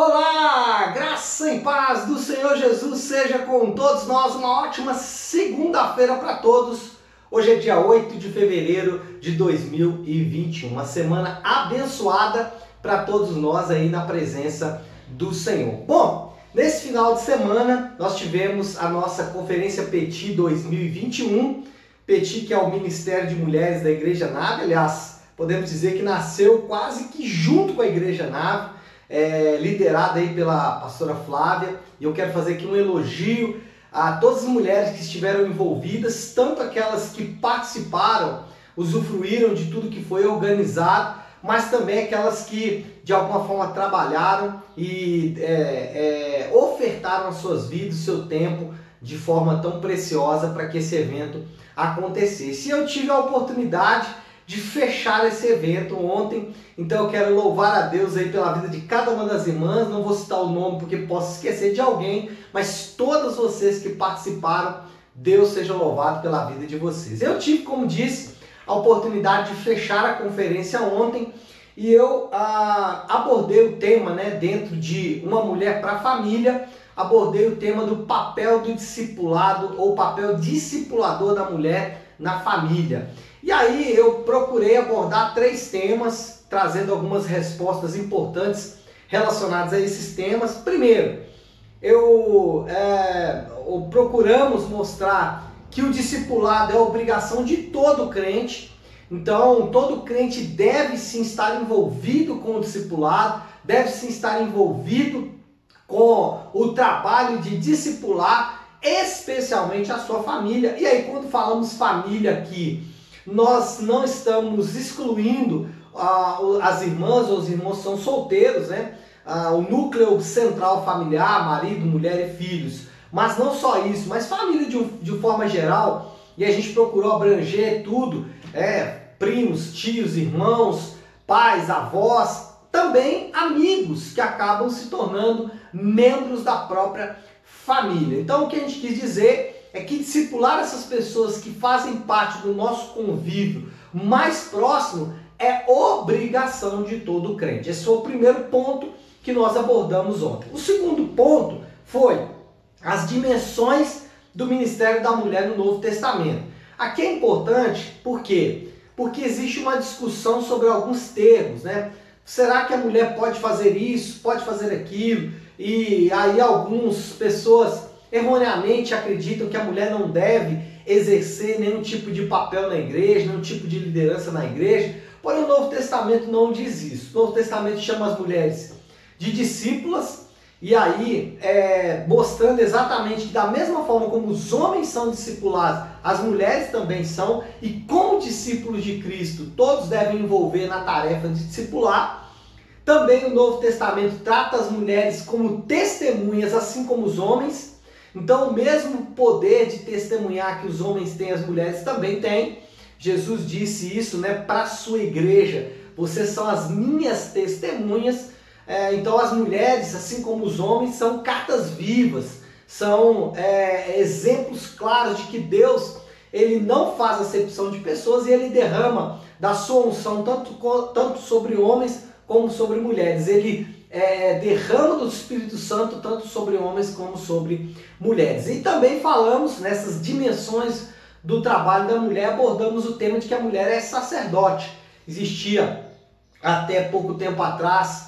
Olá, graça e paz do Senhor Jesus seja com todos nós. Uma ótima segunda-feira para todos. Hoje é dia 8 de fevereiro de 2021, uma semana abençoada para todos nós aí na presença do Senhor. Bom, nesse final de semana nós tivemos a nossa conferência Petit 2021. Petit que é o Ministério de Mulheres da Igreja Nave, aliás, podemos dizer que nasceu quase que junto com a Igreja Nave é, liderada aí pela pastora Flávia. E eu quero fazer aqui um elogio a todas as mulheres que estiveram envolvidas, tanto aquelas que participaram, usufruíram de tudo que foi organizado, mas também aquelas que de alguma forma trabalharam e é, é, ofertaram as suas vidas, seu tempo de forma tão preciosa para que esse evento acontecesse. E eu tive a oportunidade de fechar esse evento ontem. Então eu quero louvar a Deus aí pela vida de cada uma das irmãs. Não vou citar o nome porque posso esquecer de alguém, mas todas vocês que participaram, Deus seja louvado pela vida de vocês. Eu tive, como disse, a oportunidade de fechar a conferência ontem e eu ah, abordei o tema, né, dentro de uma mulher para a família, abordei o tema do papel do discipulado ou papel discipulador da mulher na família. E aí eu procurei abordar três temas, trazendo algumas respostas importantes relacionadas a esses temas. Primeiro, eu é, procuramos mostrar que o discipulado é obrigação de todo crente. Então, todo crente deve sim estar envolvido com o discipulado, deve sim estar envolvido com o trabalho de discipular, especialmente a sua família. E aí, quando falamos família aqui, nós não estamos excluindo ah, as irmãs ou os irmãos são solteiros, né? Ah, o núcleo central familiar, marido, mulher e filhos. Mas não só isso, mas família de, de forma geral. E a gente procurou abranger tudo, é, primos, tios, irmãos, pais, avós, também amigos que acabam se tornando membros da própria família. Então o que a gente quis dizer é que discipular essas pessoas que fazem parte do nosso convívio mais próximo é obrigação de todo crente. Esse foi o primeiro ponto que nós abordamos ontem. O segundo ponto foi as dimensões do ministério da mulher no Novo Testamento. Aqui é importante, por quê? Porque existe uma discussão sobre alguns termos, né? Será que a mulher pode fazer isso, pode fazer aquilo? E aí algumas pessoas erroneamente acreditam que a mulher não deve exercer nenhum tipo de papel na igreja, nenhum tipo de liderança na igreja. Porém, o Novo Testamento não diz isso. O Novo Testamento chama as mulheres de discípulas, e aí é, mostrando exatamente que, da mesma forma como os homens são discipulados, as mulheres também são, e como discípulos de Cristo, todos devem envolver na tarefa de discipular. Também o Novo Testamento trata as mulheres como testemunhas, assim como os homens. Então, o mesmo poder de testemunhar que os homens têm, as mulheres também têm. Jesus disse isso né, para a sua igreja. Vocês são as minhas testemunhas. É, então, as mulheres, assim como os homens, são cartas vivas, são é, exemplos claros de que Deus ele não faz acepção de pessoas e ele derrama da sua unção tanto, tanto sobre homens como sobre mulheres. Ele é, derrama do Espírito Santo tanto sobre homens como sobre mulheres. E também falamos nessas dimensões do trabalho da mulher, abordamos o tema de que a mulher é sacerdote. Existia até pouco tempo atrás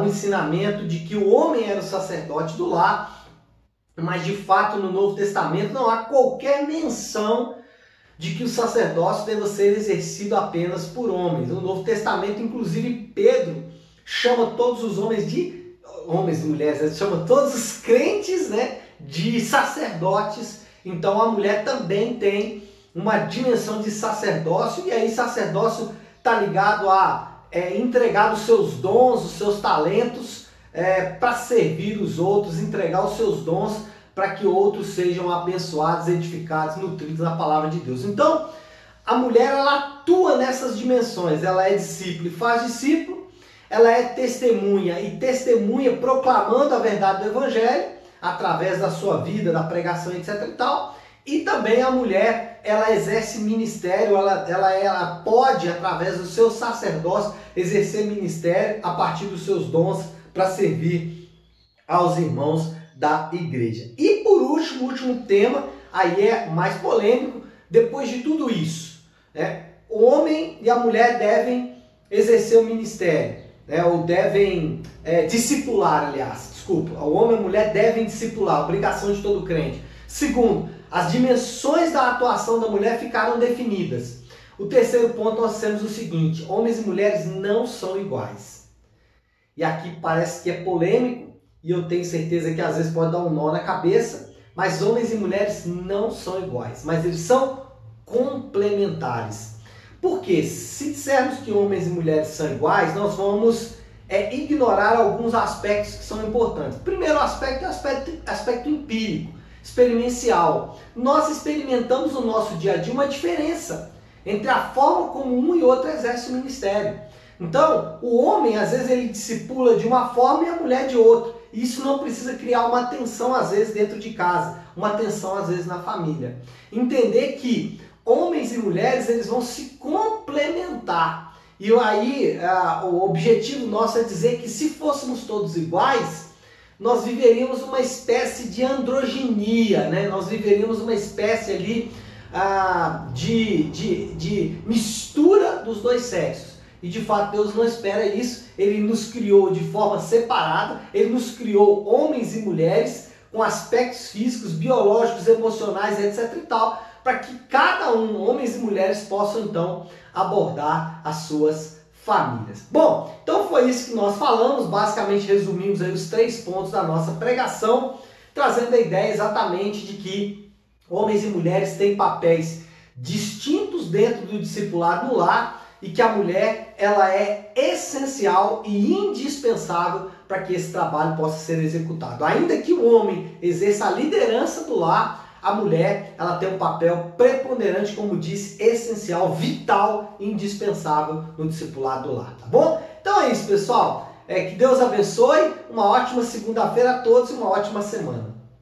um ensinamento de que o homem era o sacerdote do lar, mas de fato no Novo Testamento não há qualquer menção de que o sacerdócio deva ser exercido apenas por homens. No Novo Testamento, inclusive, Pedro chama todos os homens de homens e mulheres, né? chama todos os crentes, né, de sacerdotes. Então a mulher também tem uma dimensão de sacerdócio e aí sacerdócio está ligado a é, entregar os seus dons, os seus talentos é, para servir os outros, entregar os seus dons para que outros sejam abençoados, edificados, nutridos na palavra de Deus. Então, a mulher ela atua nessas dimensões, ela é discípulo e faz discípulo, ela é testemunha e testemunha proclamando a verdade do evangelho através da sua vida, da pregação, etc e tal. E também a mulher, ela exerce ministério, ela, ela, ela pode, através do seu sacerdócio, exercer ministério a partir dos seus dons para servir aos irmãos da igreja. E por último, último tema, aí é mais polêmico, depois de tudo isso, né? O homem e a mulher devem exercer o ministério, né? ou devem é, discipular, aliás, desculpa, o homem e a mulher devem discipular, obrigação de todo crente. Segundo, as dimensões da atuação da mulher ficaram definidas. O terceiro ponto nós temos o seguinte: homens e mulheres não são iguais. E aqui parece que é polêmico, e eu tenho certeza que às vezes pode dar um nó na cabeça, mas homens e mulheres não são iguais, mas eles são complementares. Porque se dissermos que homens e mulheres são iguais, nós vamos é, ignorar alguns aspectos que são importantes. primeiro aspecto é o aspecto, aspecto empírico, experiencial. Nós experimentamos no nosso dia a dia uma diferença entre a forma como um e outro exerce o ministério. Então, o homem, às vezes, ele discipula de uma forma e a mulher de outra. Isso não precisa criar uma tensão, às vezes, dentro de casa, uma tensão, às vezes, na família. Entender que homens e mulheres eles vão se complementar. E aí uh, o objetivo nosso é dizer que se fôssemos todos iguais, nós viveríamos uma espécie de androginia, né? nós viveríamos uma espécie ali uh, de, de, de mistura dos dois sexos. E de fato Deus não espera isso, Ele nos criou de forma separada, Ele nos criou homens e mulheres com aspectos físicos, biológicos, emocionais, etc e tal, para que cada um, homens e mulheres, possam então abordar as suas famílias. Bom, então foi isso que nós falamos, basicamente resumimos aí os três pontos da nossa pregação, trazendo a ideia exatamente de que homens e mulheres têm papéis distintos dentro do discipulado no lar e que a mulher ela é essencial e indispensável para que esse trabalho possa ser executado. Ainda que o homem exerça a liderança do lar, a mulher ela tem um papel preponderante, como disse, essencial, vital, indispensável no discipulado do tá bom? Então é isso, pessoal. É, que Deus abençoe, uma ótima segunda-feira a todos e uma ótima semana.